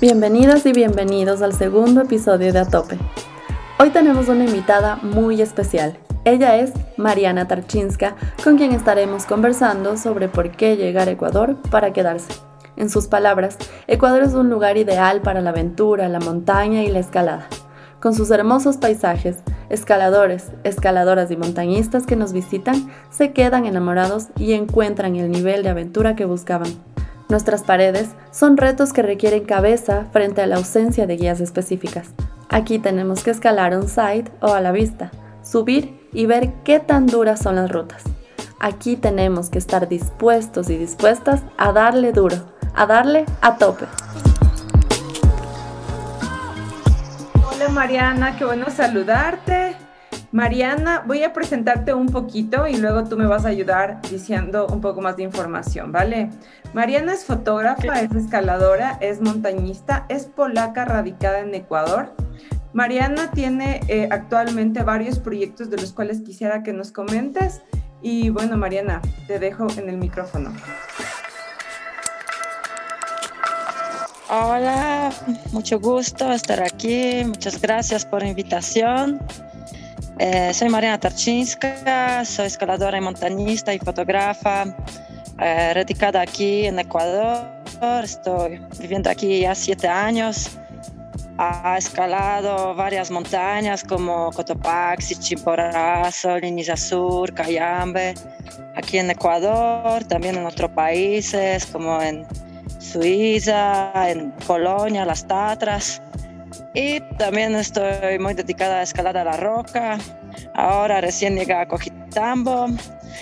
Bienvenidas y bienvenidos al segundo episodio de Atope. Hoy tenemos una invitada muy especial. Ella es Mariana Tarchinska, con quien estaremos conversando sobre por qué llegar a Ecuador para quedarse. En sus palabras, Ecuador es un lugar ideal para la aventura, la montaña y la escalada. Con sus hermosos paisajes, escaladores, escaladoras y montañistas que nos visitan se quedan enamorados y encuentran el nivel de aventura que buscaban. Nuestras paredes son retos que requieren cabeza frente a la ausencia de guías específicas. Aquí tenemos que escalar un site o a la vista, subir y ver qué tan duras son las rutas. Aquí tenemos que estar dispuestos y dispuestas a darle duro, a darle a tope. Hola Mariana, qué bueno saludarte. Mariana, voy a presentarte un poquito y luego tú me vas a ayudar diciendo un poco más de información, ¿vale? Mariana es fotógrafa, es escaladora, es montañista, es polaca radicada en Ecuador. Mariana tiene eh, actualmente varios proyectos de los cuales quisiera que nos comentes. Y bueno, Mariana, te dejo en el micrófono. Hola, mucho gusto estar aquí. Muchas gracias por la invitación. Eh, soy Mariana Tarchinska, soy escaladora y montañista y fotógrafa eh, radicada aquí en Ecuador. Estoy viviendo aquí ya siete años. Ha escalado varias montañas como Cotopaxi, Chimborazo, Liniza Sur, Cayambe, aquí en Ecuador, también en otros países como en Suiza, en Polonia, las Tatras. Y también estoy muy dedicada a escalada a la roca. Ahora recién llegué a Cojitambo.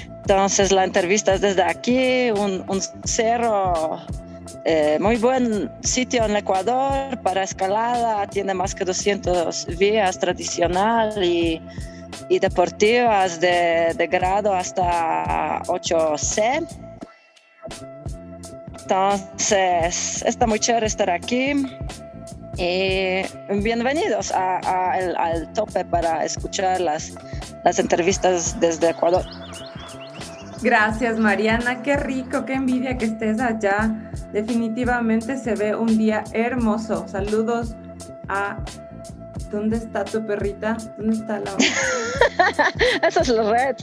Entonces la entrevista es desde aquí, un, cerro, eh, muy buen sitio en Ecuador para escalada. Tiene más que 200 vías tradicional y, y deportivas de, de grado hasta 8C. Entonces, está muy chévere estar aquí. Y bienvenidos al tope para escuchar las, las entrevistas desde Ecuador. Gracias Mariana, qué rico, qué envidia que estés allá. Definitivamente se ve un día hermoso. Saludos a ¿Dónde está tu perrita? ¿Dónde está la Eso es la red.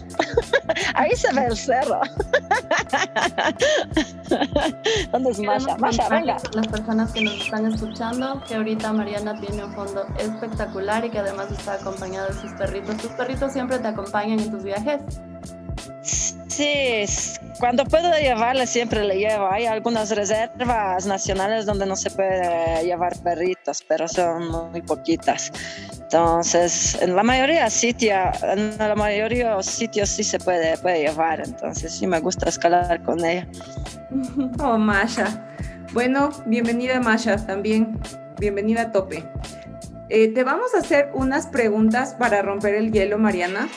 Ahí se ve el cerro. ¿Dónde es Masha? Masha, venga. Las personas que nos están escuchando, que ahorita Mariana tiene un fondo espectacular y que además está acompañada de sus perritos. ¿Tus perritos siempre te acompañan en tus viajes? Sí, cuando puedo llevarle siempre le llevo. Hay algunas reservas nacionales donde no se puede llevar perritos, pero son muy poquitas. Entonces, en la mayoría sitios, en la mayoría sitios sí se puede, puede llevar. Entonces, sí me gusta escalar con ella. Oh, Masha. Bueno, bienvenida Masha también. Bienvenida a Tope. Eh, te vamos a hacer unas preguntas para romper el hielo, Mariana.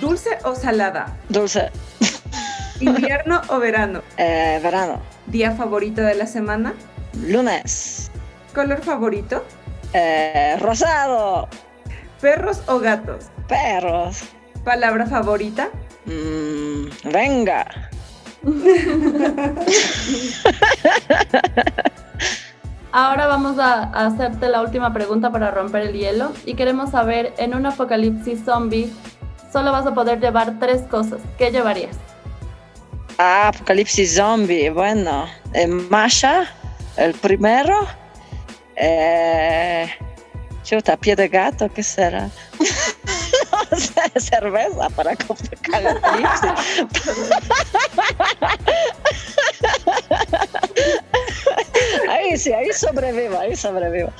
¿Dulce o salada? Dulce. ¿Invierno o verano? Eh, verano. ¿Día favorito de la semana? Lunes. ¿Color favorito? Eh, rosado. ¿Perros o gatos? Perros. ¿Palabra favorita? Mm, venga. Ahora vamos a, a, hacerte la última pregunta para romper el hielo y queremos saber, en un apocalipsis zombie, solo vas a poder llevar tres cosas. ¿Qué llevarías? Ah, Apocalipsis Zombie. Bueno, eh, Masha, el primero. Eh, chuta, pie de gato, ¿qué será? cerveza para complicar el. ahí sí, ahí sobrevivo, ahí sobrevivo.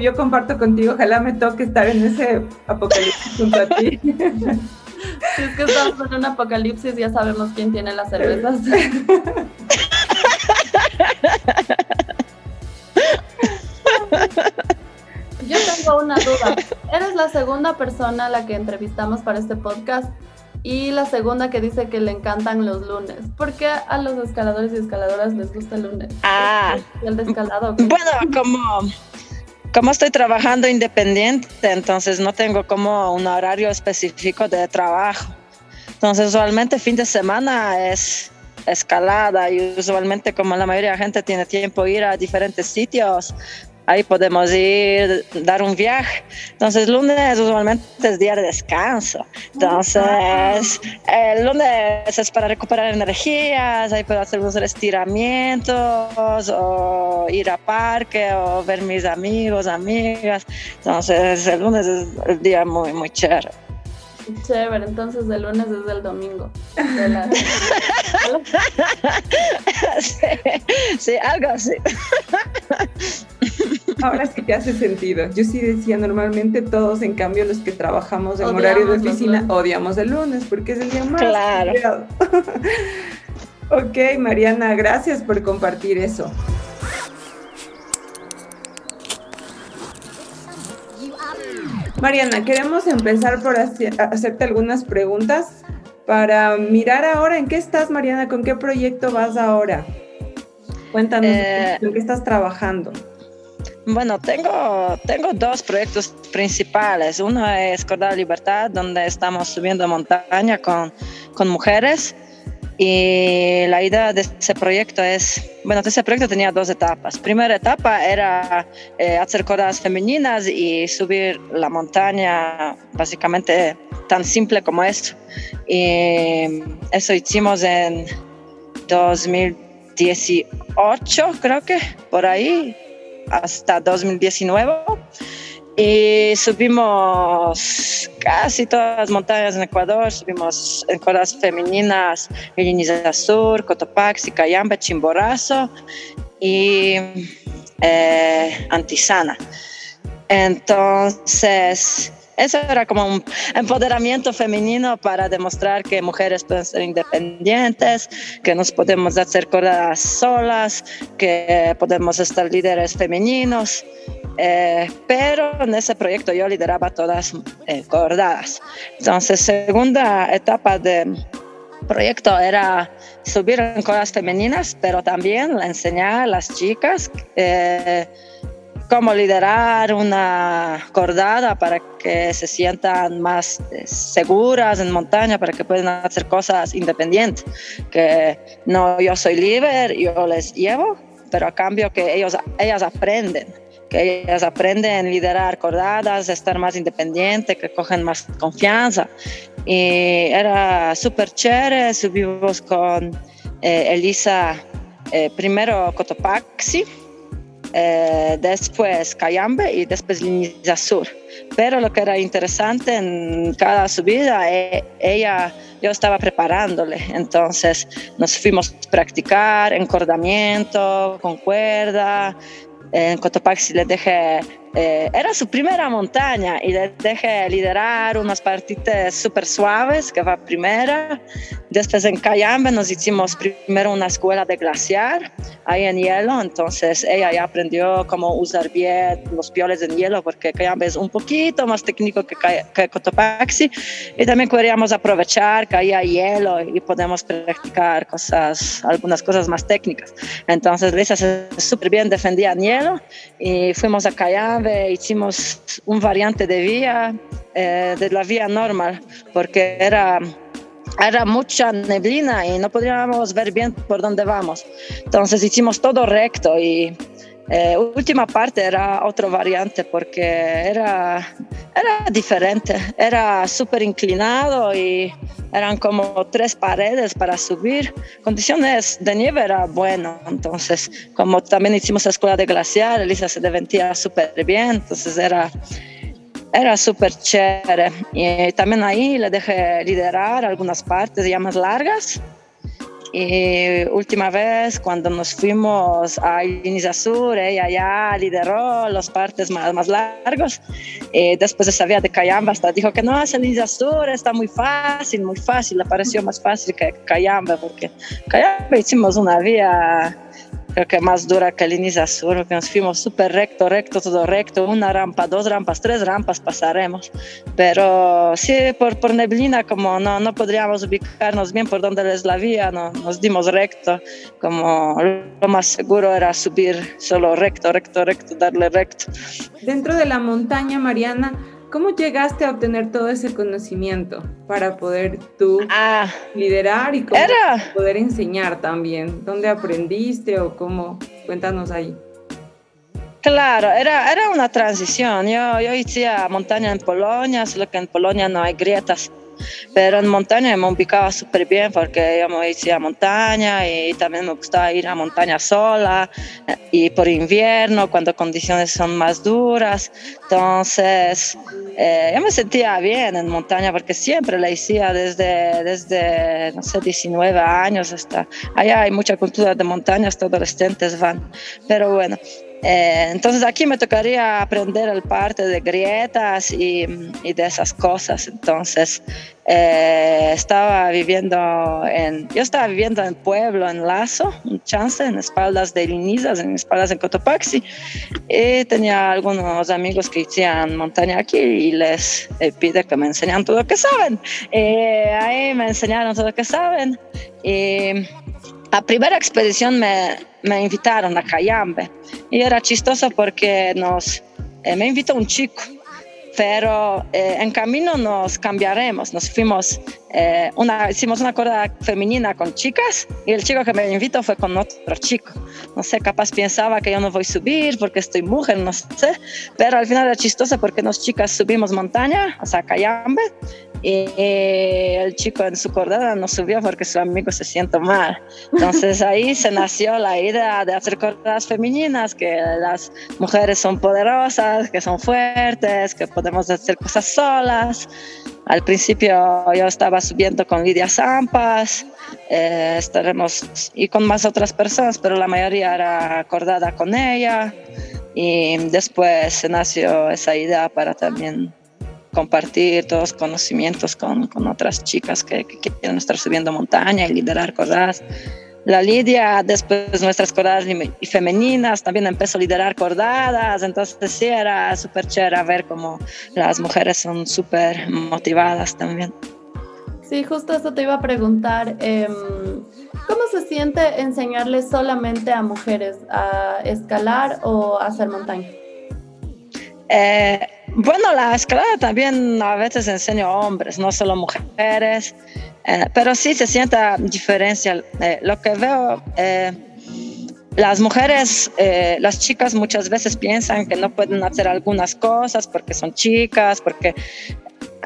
Yo, comparto contigo, ojalá me toque estar en ese apocalipsis junto a ti. Si es que estamos en un apocalipsis, ya sabemos quién tiene las cervezas. Yo tengo una duda. Eres la segunda persona a la que entrevistamos para este podcast y la segunda que dice que le encantan los lunes. ¿Por qué a los escaladores y escaladoras les gusta el lunes? Ah. ¿El de escalado? Bueno, como, como estoy trabajando independiente, entonces no tengo como un horario específico de trabajo. Entonces, usualmente fin de semana es escalada y usualmente como la mayoría de la gente tiene tiempo ir a diferentes sitios, ahí podemos ir, dar un viaje. Entonces, lunes usualmente es día de descanso. Entonces, el lunes es para recuperar energías, ahí puedo hacer unos estiramientos o ir a parque o ver mis amigos, amigas. Entonces, el lunes es el día muy, muy chévere. Chévere, entonces de lunes desde el domingo. sí, algo así. Ahora sí te hace sentido. Yo sí decía, normalmente todos, en cambio, los que trabajamos en horario de oficina, odiamos el lunes porque es el día más. Claro. ok, Mariana, gracias por compartir eso. Mariana, queremos empezar por hacerte algunas preguntas para mirar ahora en qué estás, Mariana, con qué proyecto vas ahora. Cuéntanos eh, en qué estás trabajando. Bueno, tengo, tengo dos proyectos principales. Uno es Cordal Libertad, donde estamos subiendo montaña con, con mujeres y la idea de ese proyecto es, bueno, ese proyecto tenía dos etapas. Primera etapa era eh, hacer cordas femeninas y subir la montaña, básicamente tan simple como esto. Y eso hicimos en 2018, creo que, por ahí, hasta 2019 y subimos casi todas las montañas en Ecuador, subimos en cuerdas femeninas, Villiniza Sur, Cotopaxi, Cayambe, Chimborazo y eh, Antisana. Entonces, eso era como un empoderamiento femenino para demostrar que mujeres pueden ser independientes, que nos podemos hacer cosas solas, que podemos estar líderes femeninos. Eh, pero en ese proyecto yo lideraba todas eh, coordadas. Entonces, segunda etapa del proyecto era subir en cosas femeninas, pero también enseñar a las chicas eh, cómo liderar una cordada para que se sientan más eh, seguras en montaña, para que puedan hacer cosas independientes, que no yo soy líder, yo les llevo, pero a cambio que ellos, ellas aprenden, que ellas aprenden a liderar cordadas, estar más independientes, que cogen más confianza. Y era súper chévere, subimos con eh, Elisa, eh, primero Cotopaxi, eh, después Cayambe y después Liniza Sur. Pero lo que era interesante en cada subida, eh, ella, yo estaba preparándole, entonces nos fuimos a practicar encordamiento con cuerda, en Cotopaxi le dejé eh, era su primera montaña y le dejé liderar unas partitas súper suaves, que va primera. Después en Cayambe nos hicimos primero una escuela de glaciar, ahí en hielo, entonces ella ya aprendió cómo usar bien los pioles en hielo, porque Cayambe es un poquito más técnico que, que Cotopaxi. Y también queríamos aprovechar que hay hielo y podemos practicar cosas, algunas cosas más técnicas. Entonces Lisa se súper bien defendía en hielo y fuimos a Cayambe hicimos un variante de vía, eh, de la vía normal, porque era, era mucha neblina y no podíamos ver bien por dónde vamos. Entonces hicimos todo recto y eh, última parte era otra variante porque era, era diferente, era súper inclinado y eran como tres paredes para subir. Condiciones de nieve era bueno, entonces como también hicimos la escuela de glaciar, Elisa se defendía súper bien, entonces era, era súper chévere. Y también ahí le dejé liderar algunas partes ya más largas Y última vez, cuando nos fuimos a Sur, ella ya lideró las partes más, más largos. Y después de esa vía de Cayamba, hasta dijo que no, esa Sur está muy fácil, muy fácil. Le pareció más fácil que Cayamba, porque Cayamba hicimos una vía creo que más dura que el Sur, porque nos fuimos súper recto, recto, todo recto, una rampa, dos rampas, tres rampas pasaremos, pero sí, por, por neblina, como no, no podríamos ubicarnos bien por dónde es la vía, no, nos dimos recto, como lo más seguro era subir solo recto, recto, recto, darle recto. Dentro de la montaña, Mariana, ¿Cómo llegaste a obtener todo ese conocimiento para poder tú ah, liderar y poder enseñar también? ¿Dónde aprendiste o cómo? Cuéntanos ahí. Claro, era, era una transición. Yo, yo hice montaña en Polonia, solo que en Polonia no hay grietas. Pero en montaña me ubicaba súper bien porque yo me iba a montaña y también me gustaba ir a montaña sola y por invierno cuando condiciones son más duras. Entonces, eh, yo me sentía bien en montaña porque siempre la hacía desde, desde, no sé, 19 años hasta... Allá hay mucha cultura de montaña, hasta adolescentes van. Pero bueno, eh, entonces aquí me tocaría aprender el parte de grietas y, y de esas cosas. Entonces eh, estaba viviendo en, yo estaba viviendo en pueblo, en Lazo, un chance, en espaldas de Linizas, en espaldas en Cotopaxi. Y tenía algunos amigos que hacían montaña aquí y les eh, pide que me enseñan todo lo que saben. ahí me enseñaron todo lo que saben. Y la primera expedición me, me invitaron a Cayambe. Y era chistoso porque nos, eh, me invitó un chico, pero eh, en camino nos cambiaremos, nos fuimos, eh, una, hicimos una corda femenina con chicas y el chico que me invitó fue con otro chico. No sé, capaz pensaba que yo no voy a subir porque estoy mujer, no sé, pero al final era chistoso porque nos chicas subimos montaña, o sea, Cayambe, y el chico en su cordada no subió porque su amigo se siente mal. Entonces ahí se nació la idea de hacer cordadas femeninas, que las mujeres son poderosas, que son fuertes, que podemos hacer cosas solas. Al principio yo estaba subiendo con Lidia Zampas, eh, estaremos y con más otras personas, pero la mayoría era acordada con ella. Y después se nació esa idea para también compartir todos los conocimientos con, con otras chicas que, que, quieren estar subiendo montaña y liderar cordadas. La Lidia, después nuestras cordadas y femeninas, también empezó a liderar cordadas, entonces sí era súper chévere ver cómo las mujeres son súper motivadas también. Sí, justo eso te iba a preguntar. Eh, ¿Cómo se siente enseñarle solamente a mujeres a escalar o a hacer montaña? Eh, bueno, la escalada también a veces enseño a hombres, no solo mujeres, eh, pero sí se siente diferencia. Eh, lo que veo, eh, las mujeres, las chicas muchas veces piensan que no pueden hacer algunas cosas porque son chicas, porque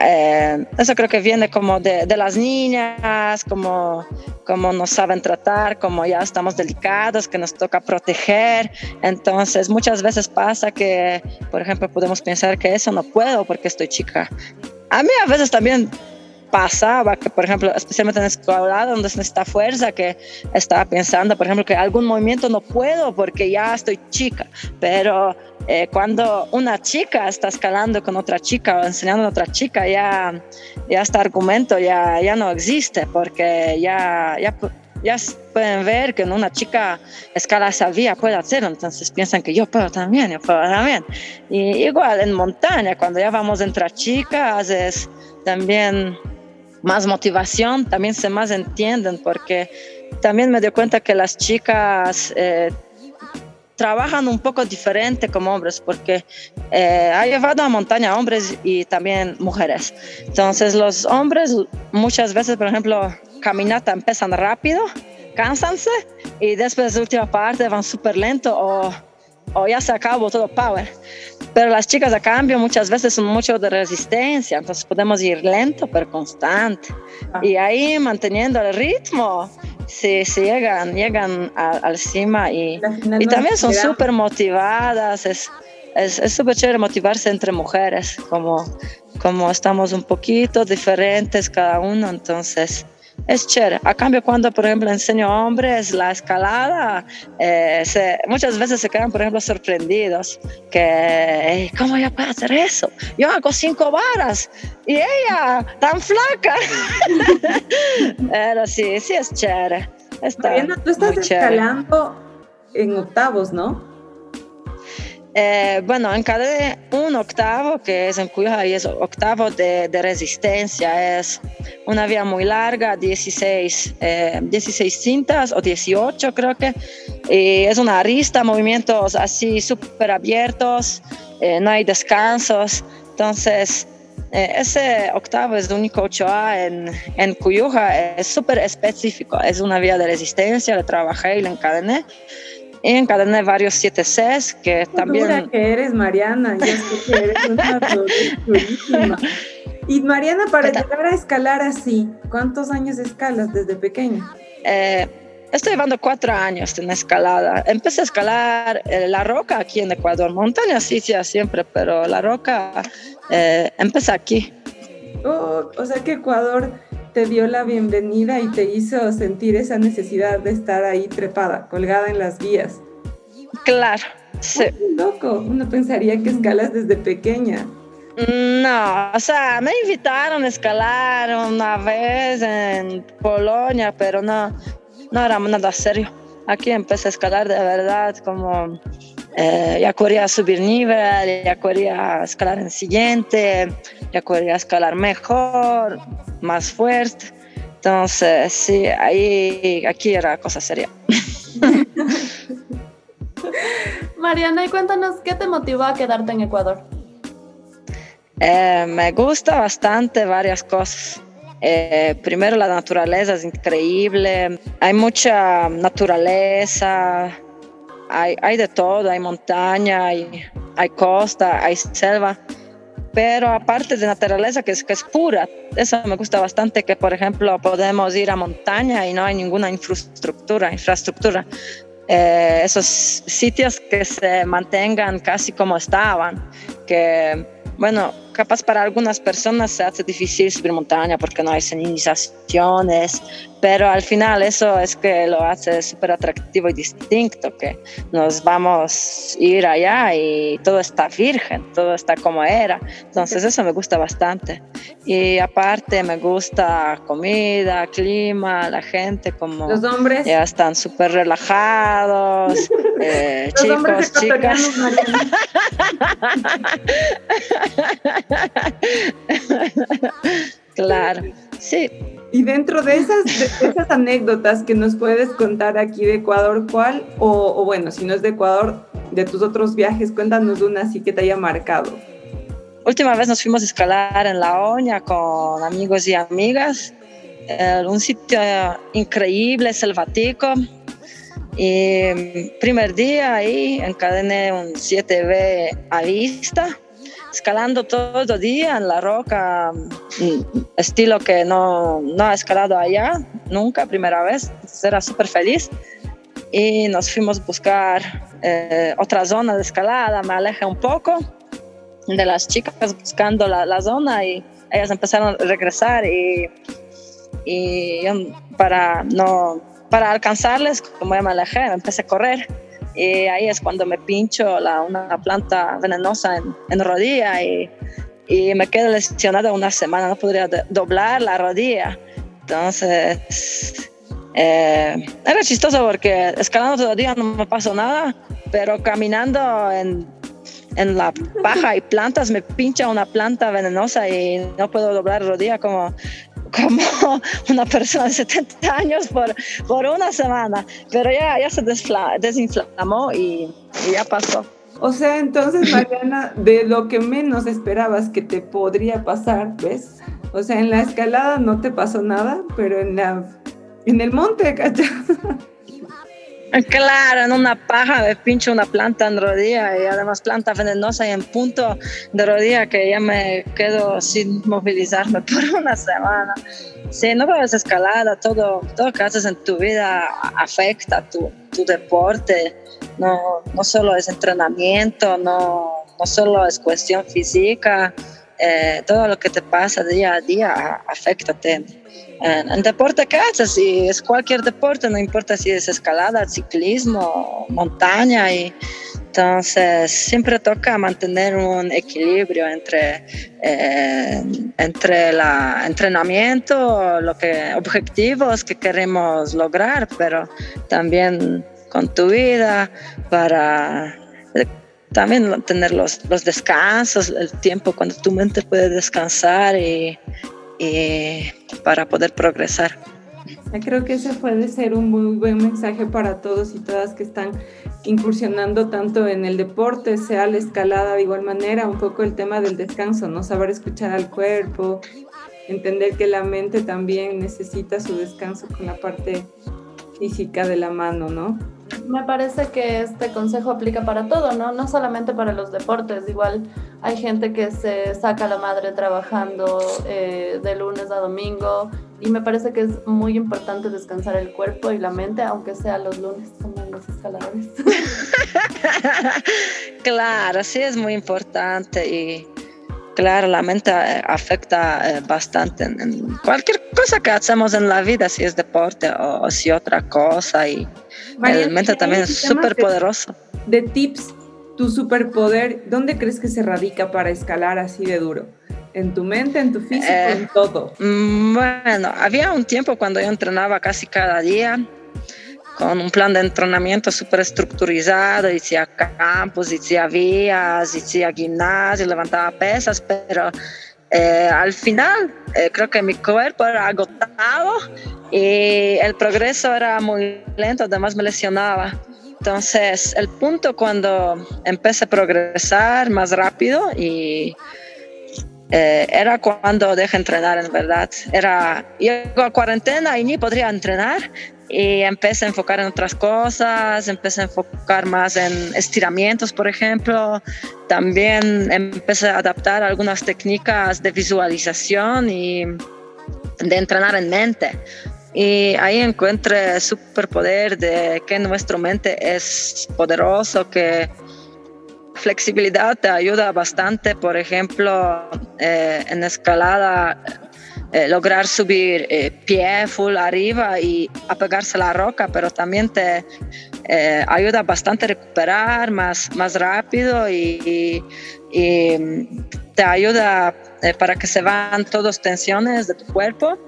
eh, eso creo que viene como de, de, las niñas, como, como nos saben tratar, como ya estamos delicados, que nos toca proteger. Entonces muchas veces pasa que, por ejemplo, podemos pensar que eso no puedo porque estoy chica. A mí a veces también pasaba que, por ejemplo, especialmente en la escuela donde está fuerza, que estaba pensando, por ejemplo, que algún movimiento no puedo porque ya estoy chica, pero eh, cuando una chica está escalando con otra chica o enseñando a otra chica, ya, ya este argumento ya, ya no existe porque ya, ya, ya pueden ver que una chica escala esa vía puede hacerlo, entonces piensan que yo puedo también, yo puedo también. Y igual en montaña, cuando ya vamos entre chicas, es también más motivación, también se más entienden porque también me doy cuenta que las chicas eh, trabajan un poco diferente como hombres porque eh, ha llevado a montaña hombres y también mujeres. Entonces los hombres muchas veces, por ejemplo, caminata empiezan rápido, cansanse y después de última parte van súper lento o, o ya se acabó todo power. Pero las chicas a cambio muchas veces son mucho de resistencia, entonces podemos ir lento pero constante. Ah. Y ahí manteniendo el ritmo, sí, sí llegan, llegan al cima y, y también son súper motivadas. Es, es súper chévere motivarse entre mujeres, como, como estamos un poquito diferentes cada uno, entonces es chévere. A cambio, cuando, por ejemplo, enseño a hombres la escalada, eh, muchas veces se quedan, por ejemplo, sorprendidos que, ¿cómo ella puede hacer eso? Yo hago cinco varas y ella tan flaca. Pero sí, sí es chévere. Está tú estás escalando en octavos, ¿no? Eh, bueno, encaré un octavo, que es en y es octavo de, de, resistencia. Es una vía muy larga, 16, 16 eh, cintas o 18 creo que. Y es una arista, movimientos así súper abiertos, eh, no hay descansos. Entonces, ese octavo es el único 8A en, en Cuyuja, es súper específico. Es una vía de resistencia, lo trabajé y lo encadené encadené varios 7 Cs que también... que eres, Mariana, yo sé que eres una Y Mariana, para llegar a escalar así, ¿cuántos años escalas desde pequeña? Eh, estoy llevando cuatro años en escalada. Empecé a escalar eh, la roca aquí en Ecuador, montaña sí, sí, siempre, pero la roca eh, empecé aquí. Oh, o sea que Ecuador te dio la bienvenida y te hizo sentir esa necesidad de estar ahí trepada, colgada en las vías. Claro, sí. loco, uno pensaría que escalas desde pequeña. No, o sea, me invitaron a escalar una vez en Polonia, pero no, no era nada serio. Aquí empecé a escalar de verdad, como eh, ya quería subir nivel, ya quería escalar en siguiente, ya quería escalar mejor, más fuerte. Entonces, sí, ahí, aquí era cosa seria. Mariana, y cuéntanos, ¿qué te motivó a quedarte en Ecuador? Eh, me gusta bastante varias cosas. Eh, primero, la naturaleza es increíble. Hay mucha naturaleza, hay, hay de todo, hay montaña, hay, hay costa, hay selva pero aparte de naturaleza que es, que es pura, eso me gusta bastante, que por ejemplo podemos ir a montaña y no hay ninguna infraestructura, infraestructura. Eh, esos sitios que se mantengan casi como estaban, que bueno, capaz para algunas personas se hace difícil subir montaña porque no hay señalizaciones, pero al final eso es que lo hace súper atractivo y distinto, que nos vamos a ir allá y todo está virgen, todo está como era. Entonces eso me gusta bastante. Y aparte me gusta comida, clima, la gente como... Los hombres. Ya están súper relajados, eh, chicos, chicas. claro, sí. Y dentro de esas, esas anécdotas que nos puedes contar aquí de Ecuador, ¿cuál? O, bueno, si no es de Ecuador, de tus otros viajes, cuéntanos una así que te haya marcado. Última vez nos fuimos a escalar en La Oña con amigos y amigas. Eh, un sitio increíble, selvatico. Y primer día ahí encadené un 7B a vista escalando todo el día en la roca, mm, estilo que no, no ha escalado allá nunca, primera vez, era súper feliz. Y nos fuimos a buscar eh, otra zona de escalada, me alejé un poco de las chicas buscando la, la zona y ellas empezaron a regresar y, y para, no, para alcanzarles, como ya me alejé, empecé a correr y ahí es cuando me pincho la, una planta venenosa en, en rodilla y, y, me quedo lesionada una semana, no podría doblar la rodilla. Entonces, eh, era chistoso porque escalando todavía no me pasó nada, pero caminando en, en la paja y plantas me pincha una planta venenosa y no puedo doblar la rodilla como como una persona de 70 años por, por una semana, pero ya, ya se desinflamó y, y ya pasó. O sea, entonces, Mariana, de lo que menos esperabas que te podría pasar, ¿ves? O sea, en la escalada no te pasó nada, pero en la en el monte, ¿cachai? Claro, en una paja me pincho una planta en rodilla y además planta venenosa y en punto de rodilla que ya me quedo sin movilizarme por una semana. Sí, no puedes escalada, todo, todo que haces en tu vida afecta tu, tu deporte. No, no solo es entrenamiento, no, no solo es cuestión física, eh, todo lo que te pasa día a día afecta En, en deporte que haces, si es cualquier deporte, no importa si es escalada, ciclismo, montaña, y entonces siempre toca mantener un equilibrio entre, eh, entre el entrenamiento, lo que, objetivos que queremos lograr, pero también con tu vida para también tener los, los, descansos, el tiempo cuando tu mente puede descansar y, para poder progresar. Creo que ese puede ser un muy buen mensaje para todos y todas que están incursionando tanto en el deporte, sea la escalada de igual manera, un poco el tema del descanso, ¿no? Saber escuchar al cuerpo, entender que la mente también necesita su descanso con la parte física de la mano, ¿no? Me parece que este consejo aplica para todo, ¿no? No solamente para los deportes, igual hay gente que se saca la madre trabajando eh, de lunes a domingo y me parece que es muy importante descansar el cuerpo y la mente, aunque sea los lunes como los escaladores. claro, sí es muy importante y claro, la mente eh, afecta eh, bastante en, cualquier cosa que hacemos en la vida, si es deporte o, si otra cosa. Y la mente también es súper poderoso. De tips, tu superpoder, ¿dónde crees que se radica para escalar así de duro? ¿En tu mente, en tu físico, en eh, todo? Mm, bueno, había un tiempo cuando yo entrenaba casi cada día con un plan de entrenamiento súper estructurizado, hacía campos, hacía vías, hacía gimnasio, levantaba pesas, pero eh, al final eh, creo que mi cuerpo era agotado y el progreso era muy lento, además me lesionaba. Entonces, el punto cuando empecé a progresar más rápido y eh, era cuando dejé entrenar en verdad. Era, llego a cuarentena y ni podría entrenar y empecé a enfocar en otras cosas, empecé a enfocar más en estiramientos, por ejemplo. También empecé a adaptar algunas técnicas de visualización y de entrenar en mente. Y ahí encuentre superpoder de que nuestra mente es poderoso, que flexibilidad te ayuda bastante, por ejemplo, eh, en escalada eh, lograr subir eh, pie full arriba y apegarse a la roca, pero también te eh, ayuda bastante a recuperar más, más rápido y, te ayuda para que se van todas tensiones de tu cuerpo.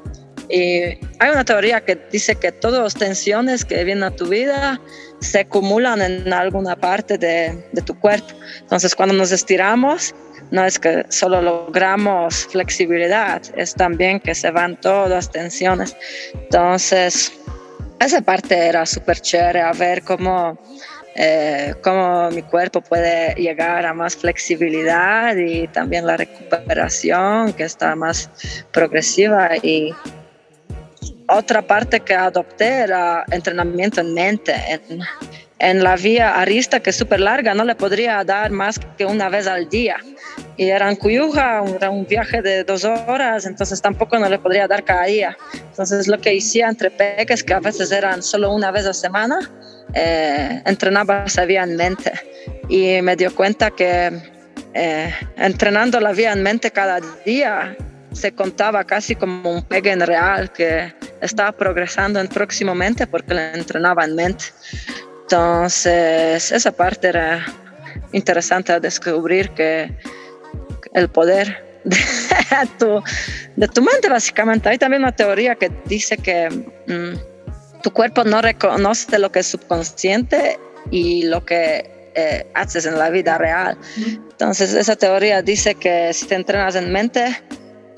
Y hay una teoría que dice que todas las tensiones que vienen a tu vida se acumulan en alguna parte de, de tu cuerpo. Entonces, cuando nos estiramos, no es que solo logramos flexibilidad, es también que se van todas las tensiones. Entonces, esa parte era súper chévere, a ver cómo, eh, cómo mi cuerpo puede llegar a más flexibilidad y también la recuperación que está más progresiva y otra parte que adopté era entrenamiento en mente, en, en la vía arista que es súper larga, no le podría dar más que una vez al día y era en Cuyuja, era un viaje de dos horas, entonces tampoco no le podría dar cada día. Entonces lo que hacía entre peques, que a veces eran solo una vez a semana, eh, entrenaba esa vía en mente y me dio cuenta que eh, entrenando la vía en mente cada día se contaba casi como un pegue en real que estaba progresando en próximamente porque le entrenaba en mente. Entonces esa parte era interesante a descubrir que el poder de tu, de tu mente, básicamente. Hay también una teoría que dice que mm, tu cuerpo no reconoce lo que es subconsciente y lo que eh, haces en la vida real. Entonces, esa teoría dice que si te entrenas en mente,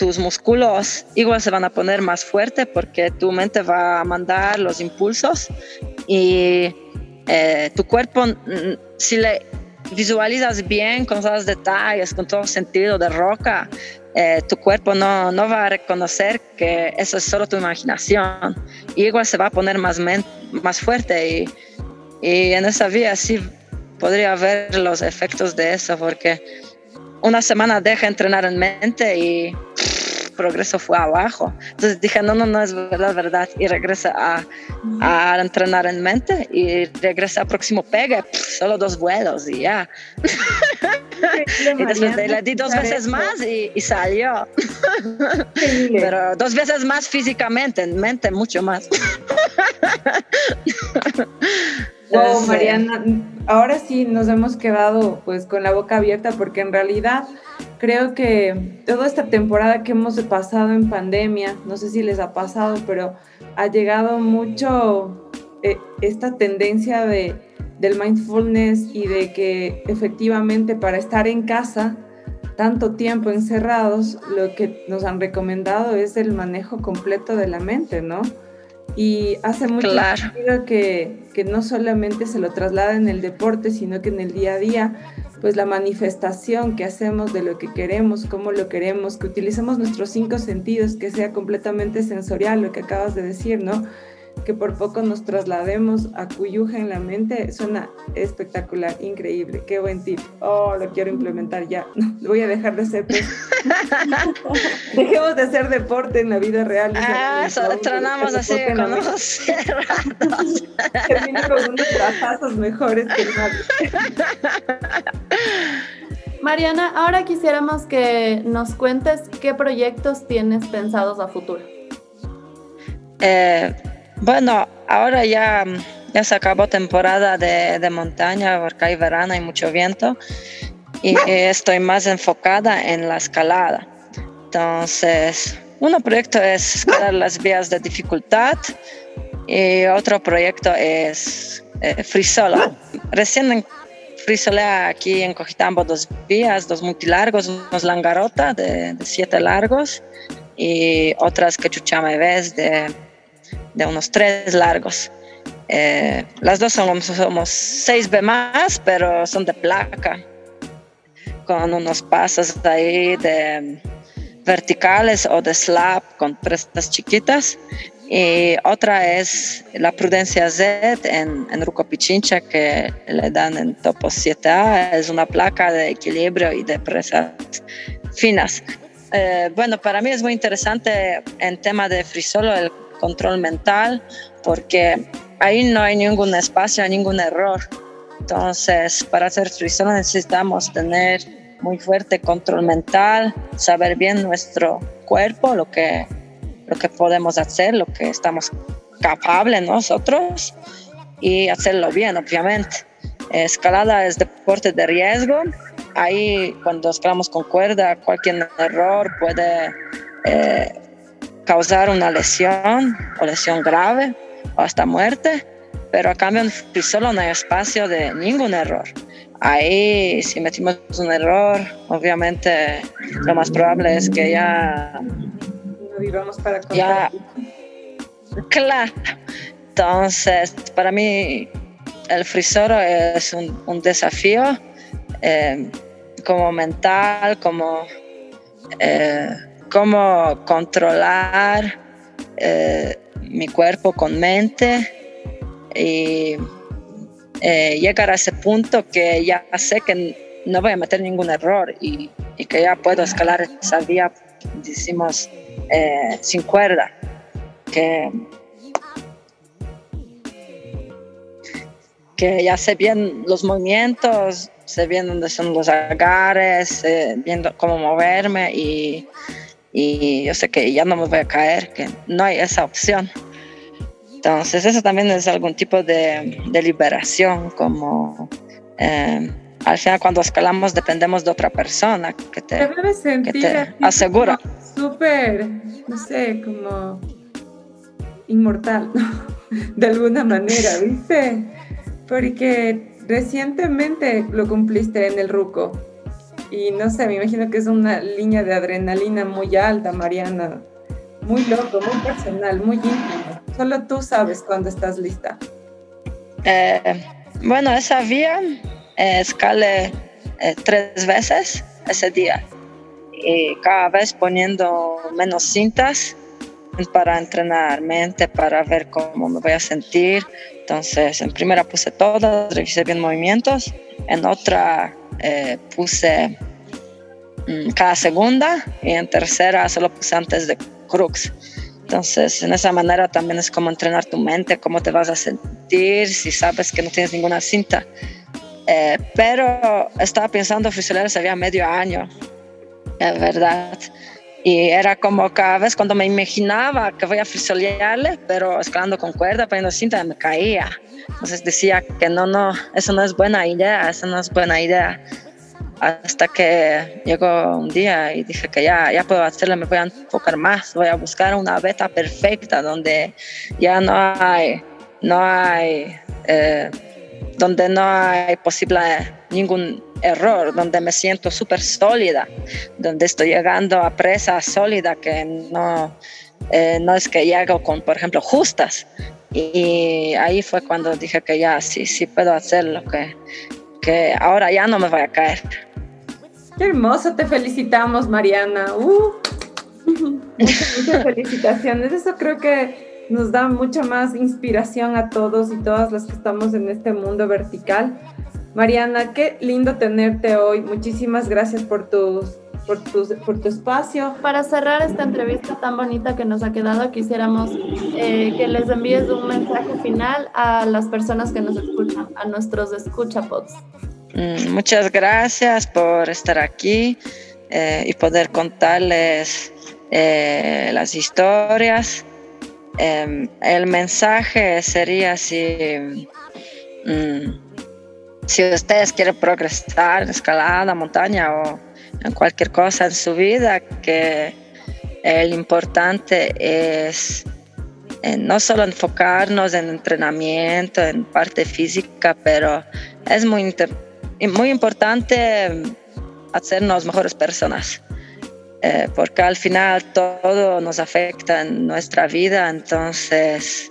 tus músculos igual se van a poner más fuerte porque tu mente va a mandar los impulsos y eh, tu cuerpo, si le visualizas bien con todos los detalles, con todo sentido de roca, eh, tu cuerpo no, no, va a reconocer que eso es solo tu imaginación. Y igual se va a poner más, más fuerte y, y en esa vía sí podría ver los efectos de eso porque una semana deja entrenar en mente y progreso fue abajo. Entonces dije, no, no, no es verdad, verdad. Y regresa a, a entrenar en mente y regresa al próximo pegue, solo dos vuelos y ya. y después le di dos veces más y, salió. Pero dos veces más físicamente, en mente mucho más. Wow, Mariana, ahora sí nos hemos quedado pues con la boca abierta porque en realidad creo que toda esta temporada que hemos pasado en pandemia, no sé si les ha pasado, pero ha llegado mucho eh, esta tendencia de, del mindfulness y de que efectivamente para estar en casa tanto tiempo encerrados, lo que nos han recomendado es el manejo completo de la mente, ¿no? Y hace mucho sentido que, que, no solamente se lo traslada en el deporte, sino que en el día a día, pues la manifestación que hacemos de lo que queremos, cómo lo queremos, que utilicemos nuestros cinco sentidos, que sea completamente sensorial, lo que acabas de decir, ¿no? Que por poco nos traslademos a Cuyuja en la mente, suena espectacular, increíble, qué buen tip. Oh, lo quiero implementar ya. voy a dejar de hacer Dejemos de hacer deporte en la vida real. Ah, solo tronamos así con ojos cerrados. Termino con unos brazos mejores que nadie. Mariana, ahora quisiéramos que nos cuentes qué proyectos tienes pensados a futuro. Eh, bueno, ahora ya, ya se acabó temporada de, de montaña porque hay verano y mucho viento y estoy más enfocada en la escalada. Entonces, un proyecto es escalar las vías de dificultad y otro proyecto es eh, free solo. Recién frisolé aquí en Cojitambo dos vías, dos multilargos, unos langarota de, de siete largos y otras que chuchame ves de de unos tres largos. Eh, las dos somos, somos 6B más, pero son de placa, con unos pasos ahí de verticales o de slab con prestas chiquitas. Y otra es la Prudencia Z en, en Ruco Pichincha que le dan en Topo 7A. Es una placa de equilibrio y de presas finas. Eh, bueno, para mí es muy interesante en tema de frisolo el control mental, porque ahí no hay ningún espacio, ningún error. Entonces, para hacer solo necesitamos tener muy fuerte control mental, saber bien nuestro cuerpo, lo que, lo que podemos hacer, lo que estamos capables nosotros y hacerlo bien, obviamente. Escalada es deporte de riesgo. Ahí, cuando escalamos con cuerda, cualquier error puede eh, causar una lesión o lesión grave o hasta muerte, pero a cambio en solo no hay espacio de ningún error. Ahí si metimos un error, obviamente lo más probable es que ya... No vivamos para Ya, claro. Entonces, para mí el frisoro es un, desafío eh, como mental, como... Eh, cómo controlar eh, mi cuerpo con mente y eh, llegar a ese punto que ya sé que no voy a meter ningún error y, que ya puedo escalar esa vía, decimos, eh, sin cuerda. Que, que ya sé bien los movimientos, sé bien dónde son los agarres, sé viendo cómo moverme y y yo sé que ya no me voy a caer, que no hay esa opción. Entonces eso también es algún tipo de, de liberación, como eh, al final cuando escalamos dependemos de otra persona que te, que te asegura. Súper, no sé, como inmortal, de alguna manera, ¿viste? Porque recientemente lo cumpliste en el Ruco y no sé, me imagino que es una línea de adrenalina muy alta, Mariana. Muy loco, muy personal, muy íntimo. Solo tú sabes cuándo estás lista. Eh, bueno, esa vía eh, escalé eh, tres veces ese día y cada vez poniendo menos cintas para entrenar mente, para ver cómo me voy a sentir. Entonces, en primera puse todas, revisé bien movimientos. En otra eh, puse mm, cada segunda y en tercera solo puse antes de crux. Entonces, en esa manera también es como entrenar tu mente, cómo te vas a sentir, si sabes que no tienes ninguna cinta. Eh, pero estaba pensando frisolearse había medio año, es verdad. Y era como cada vez cuando me imaginaba que voy a frisolearle, pero escalando con cuerda, poniendo cinta, me caía. Entonces decía que no, no, eso no es buena idea, eso no es buena idea. Hasta que llegó un día y dije que ya, ya puedo hacerlo, me voy a enfocar más, voy a buscar una beta perfecta donde ya no hay, no hay, eh, donde no hay posible ningún error, donde me siento súper sólida, donde estoy llegando a presa sólida que no, eh, no es que llego con, por ejemplo, justas. Y ahí fue cuando dije que ya sí, sí puedo hacerlo, que, que ahora ya no me voy a caer. Qué hermoso, te felicitamos, Mariana. Uh. muchas, muchas felicitaciones. Eso creo que nos da mucha más inspiración a todos y todas las que estamos en este mundo vertical Mariana, qué lindo tenerte hoy. Muchísimas gracias por tus por tu, por tu espacio. Para cerrar esta entrevista tan bonita que nos ha quedado, quisiéramos eh, que les envíes un mensaje final a las personas que nos escuchan, a nuestros escuchapods. Mm, muchas gracias por estar aquí eh, y poder contarles eh, las historias. Em, el mensaje sería así. Mm, si ustedes quieren progresar en escalada, montaña o en cualquier cosa en su vida, que el importante es eh, no solo enfocarnos en entrenamiento, en parte física, pero es muy, muy importante hacernos mejores personas. Eh, porque al final todo nos afecta en nuestra vida, entonces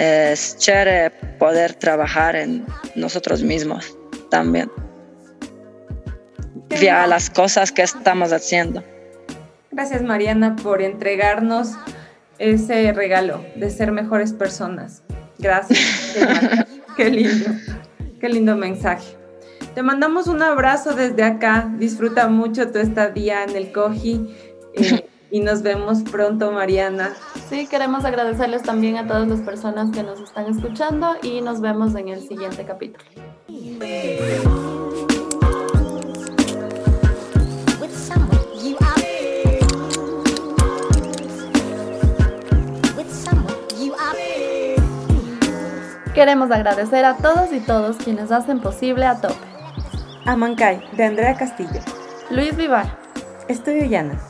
es chévere poder trabajar en nosotros mismos también, vía las cosas que estamos haciendo. Gracias Mariana por entregarnos ese regalo de ser mejores personas. Gracias. qué lindo, qué lindo mensaje. Te mandamos un abrazo desde acá. Disfruta mucho tu estadía en el Coji. Eh, y nos vemos pronto, Mariana. Sí, queremos agradecerles también a todas las personas que nos están escuchando y nos vemos en el siguiente capítulo. Queremos agradecer a todos y todos quienes hacen posible a Tope. Amancay, de Andrea Castillo. Luis Vivar. Estudio Llana.